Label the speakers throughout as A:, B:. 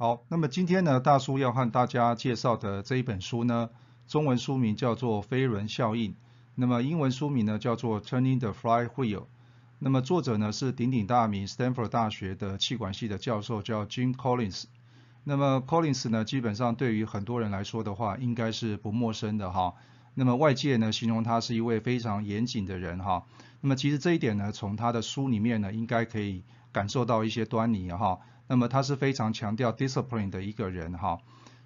A: 好，那么今天呢，大叔要和大家介绍的这一本书呢，中文书名叫做《飞轮效应》，那么英文书名呢叫做《Turning the Flywheel》。那么作者呢是鼎鼎大名 Stanford 大学的气管系的教授，叫 Jim Collins。那么 Collins 呢，基本上对于很多人来说的话，应该是不陌生的哈。那么外界呢形容他是一位非常严谨的人哈。那么其实这一点呢，从他的书里面呢，应该可以感受到一些端倪哈。那么他是非常强调 discipline 的一个人哈。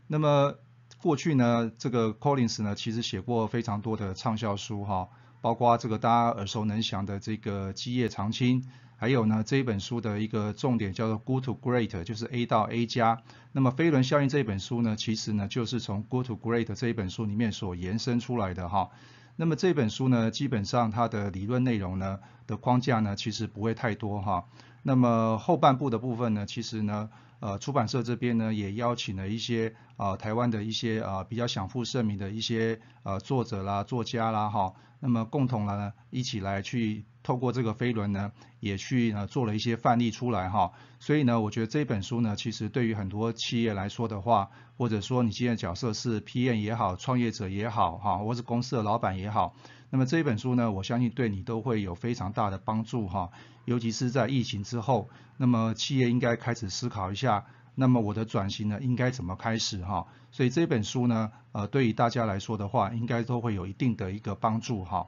A: 那么过去呢，这个 Collins 呢，其实写过非常多的畅销书哈，包括这个大家耳熟能详的这个基业长青，还有呢这一本书的一个重点叫做 Good to Great，就是 A 到 A 加。那么飞轮效应这本书呢，其实呢就是从 Good to Great 这一本书里面所延伸出来的哈。那么这本书呢，基本上它的理论内容呢的框架呢，其实不会太多哈。那么后半部的部分呢，其实呢，呃，出版社这边呢也邀请了一些啊台湾的一些啊比较享负盛名的一些呃作者啦、作家啦哈，那么共同呢一起来去透过这个飞轮呢，也去呢做了一些范例出来哈。所以呢，我觉得这本书呢，其实对于很多企业来说的话，或者说你今天的角色是 PM 也好、创业者也好哈，或是公司的老板也好。那么这一本书呢，我相信对你都会有非常大的帮助哈，尤其是在疫情之后，那么企业应该开始思考一下，那么我的转型呢应该怎么开始哈？所以这本书呢，呃，对于大家来说的话，应该都会有一定的一个帮助哈。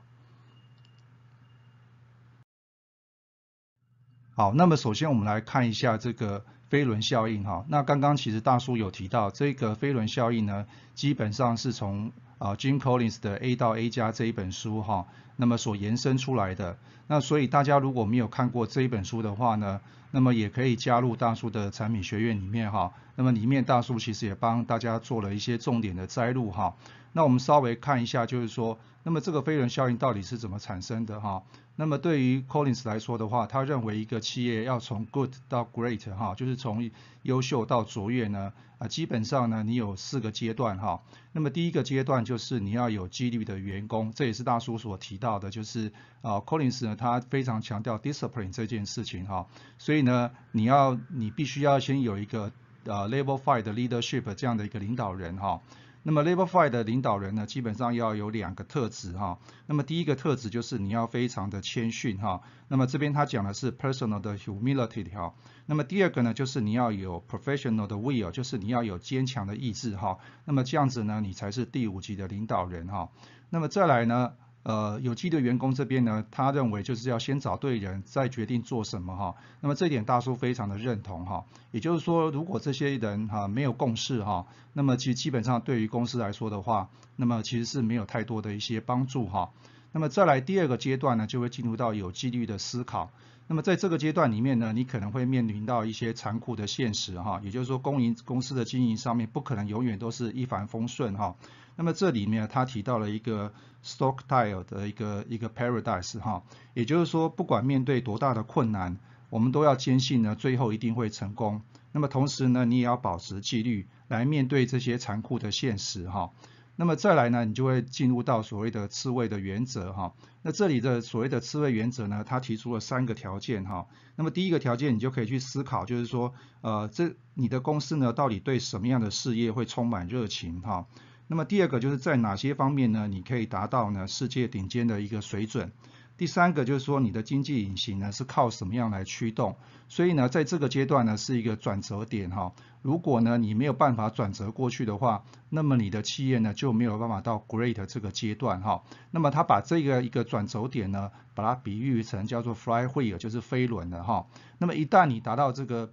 A: 好，那么首先我们来看一下这个飞轮效应哈。那刚刚其实大叔有提到这个飞轮效应呢，基本上是从啊，Jim Collins 的 A 到 A 加这一本书哈，那么所延伸出来的。那所以大家如果没有看过这一本书的话呢，那么也可以加入大叔的产品学院里面哈。那么里面大叔其实也帮大家做了一些重点的摘录哈。那我们稍微看一下，就是说，那么这个飞轮效应到底是怎么产生的哈？那么对于 Collins 来说的话，他认为一个企业要从 good 到 great 哈，就是从优秀到卓越呢，啊，基本上呢，你有四个阶段哈。那么第一个阶段就是你要有纪律的员工，这也是大叔所提到的，就是啊，Collins 呢，他非常强调 discipline 这件事情哈。所以呢，你要你必须要先有一个呃 level five 的 leadership 这样的一个领导人哈。那么 Level Five 的领导人呢，基本上要有两个特质哈。那么第一个特质就是你要非常的谦逊哈。那么这边他讲的是 personal 的 humility 哈。那么第二个呢，就是你要有 professional 的 will，就是你要有坚强的意志哈。那么这样子呢，你才是第五级的领导人哈。那么再来呢？呃，有机的员工这边呢，他认为就是要先找对人，再决定做什么哈。那么这点大叔非常的认同哈。也就是说，如果这些人哈没有共识哈，那么其实基本上对于公司来说的话，那么其实是没有太多的一些帮助哈。那么再来第二个阶段呢，就会进入到有纪律的思考。那么在这个阶段里面呢，你可能会面临到一些残酷的现实哈。也就是说，公营公司的经营上面不可能永远都是一帆风顺哈。那么这里面他提到了一个 stockpile 的一个一个 Paradise 哈，也就是说不管面对多大的困难，我们都要坚信呢最后一定会成功。那么同时呢，你也要保持纪律来面对这些残酷的现实哈。那么再来呢，你就会进入到所谓的刺猬的原则哈。那这里的所谓的刺猬原则呢，它提出了三个条件哈。那么第一个条件，你就可以去思考，就是说呃这你的公司呢到底对什么样的事业会充满热情哈。那么第二个就是在哪些方面呢？你可以达到呢世界顶尖的一个水准。第三个就是说你的经济引擎呢是靠什么样来驱动？所以呢在这个阶段呢是一个转折点哈。如果呢你没有办法转折过去的话，那么你的企业呢就没有办法到 great 这个阶段哈。那么他把这个一个转折点呢，把它比喻成叫做 flywheel，就是飞轮的哈。那么一旦你达到这个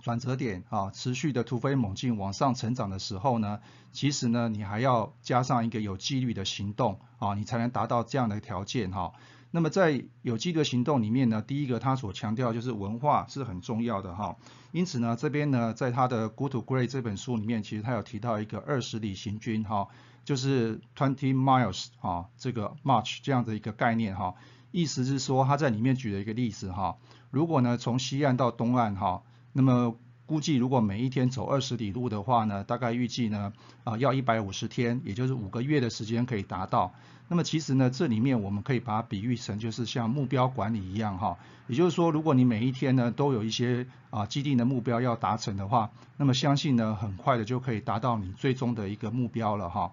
A: 转折点啊，持续的突飞猛进往上成长的时候呢，其实呢，你还要加上一个有纪律的行动啊，你才能达到这样的条件哈。那么在有机的行动里面呢，第一个他所强调就是文化是很重要的哈。因此呢，这边呢，在他的《Good to Great》这本书里面，其实他有提到一个二十里行军哈，就是 twenty miles 哈，这个 march 这样的一个概念哈。意思是说他在里面举了一个例子哈，如果呢从西岸到东岸哈，那么估计如果每一天走二十里路的话呢，大概预计呢啊要一百五十天，也就是五个月的时间可以达到。那么其实呢，这里面我们可以把它比喻成就是像目标管理一样哈，也就是说，如果你每一天呢都有一些啊既定的目标要达成的话，那么相信呢很快的就可以达到你最终的一个目标了哈。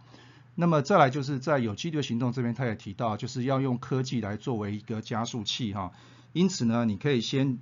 A: 那么再来就是在有机的行动这边，他也提到就是要用科技来作为一个加速器哈，因此呢，你可以先。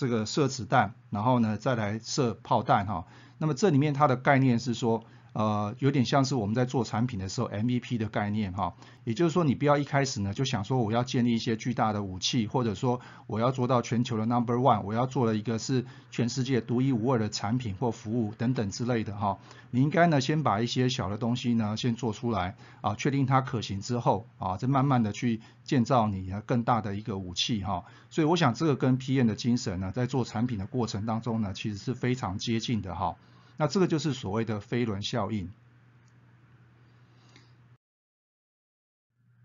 A: 这个射子弹，然后呢再来射炮弹哈。那么这里面它的概念是说。呃，有点像是我们在做产品的时候 MVP 的概念哈，也就是说你不要一开始呢就想说我要建立一些巨大的武器，或者说我要做到全球的 Number One，我要做了一个是全世界独一无二的产品或服务等等之类的哈。你应该呢先把一些小的东西呢先做出来啊，确定它可行之后啊，再慢慢的去建造你更大的一个武器哈。所以我想这个跟 PM 的精神呢，在做产品的过程当中呢，其实是非常接近的哈。那这个就是所谓的飞轮效应。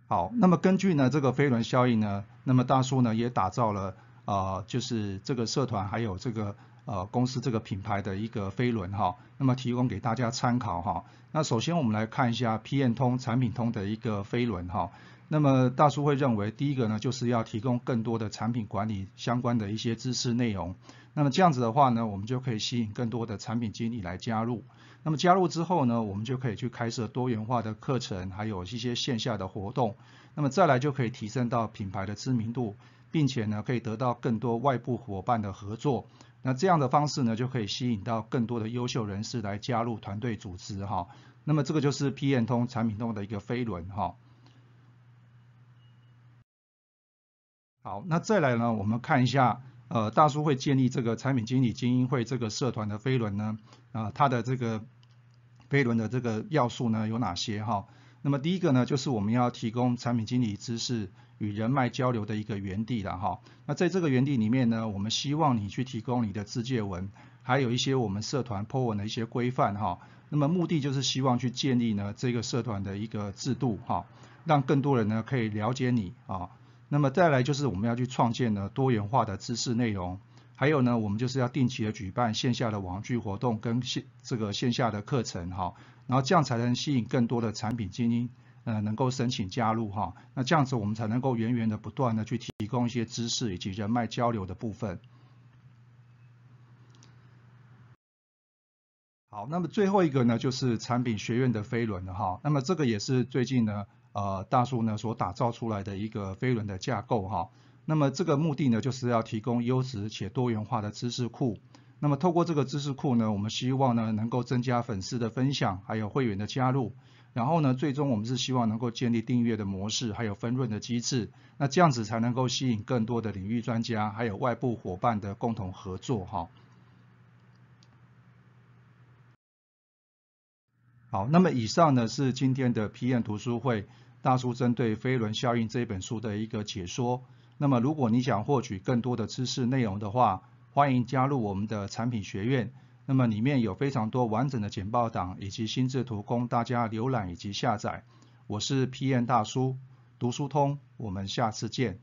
A: 好，那么根据呢这个飞轮效应呢，那么大叔呢也打造了呃就是这个社团还有这个呃公司这个品牌的一个飞轮哈，那么提供给大家参考哈。那首先我们来看一下 PM 通产品通的一个飞轮哈。那么大叔会认为，第一个呢，就是要提供更多的产品管理相关的一些知识内容。那么这样子的话呢，我们就可以吸引更多的产品经理来加入。那么加入之后呢，我们就可以去开设多元化的课程，还有一些线下的活动。那么再来就可以提升到品牌的知名度，并且呢，可以得到更多外部伙伴的合作。那这样的方式呢，就可以吸引到更多的优秀人士来加入团队组织哈。那么这个就是 PM 通产品通的一个飞轮哈。好，那再来呢？我们看一下，呃，大叔会建立这个产品经理精英会这个社团的飞轮呢，啊，它的这个飞轮的这个要素呢有哪些哈？那么第一个呢，就是我们要提供产品经理知识与人脉交流的一个园地了哈。那在这个园地里面呢，我们希望你去提供你的自介文，还有一些我们社团 po 文的一些规范哈。那么目的就是希望去建立呢这个社团的一个制度哈，让更多人呢可以了解你啊。那么再来就是我们要去创建呢多元化的知识内容，还有呢我们就是要定期的举办线下的网剧活动跟线这个线下的课程哈，然后这样才能吸引更多的产品精英呃能够申请加入哈，那这样子我们才能够源源的不断的去提供一些知识以及人脉交流的部分。好，那么最后一个呢就是产品学院的飞轮了哈，那么这个也是最近呢。呃，大叔呢所打造出来的一个飞轮的架构哈，那么这个目的呢就是要提供优质且多元化的知识库。那么透过这个知识库呢，我们希望呢能够增加粉丝的分享，还有会员的加入。然后呢，最终我们是希望能够建立订阅的模式，还有分润的机制。那这样子才能够吸引更多的领域专家，还有外部伙伴的共同合作哈。好，那么以上呢是今天的 PM 读书会。大叔针对飞轮效应这本书的一个解说。那么，如果你想获取更多的知识内容的话，欢迎加入我们的产品学院。那么里面有非常多完整的简报档以及心智图供大家浏览以及下载。我是 P.N. 大叔，读书通，我们下次见。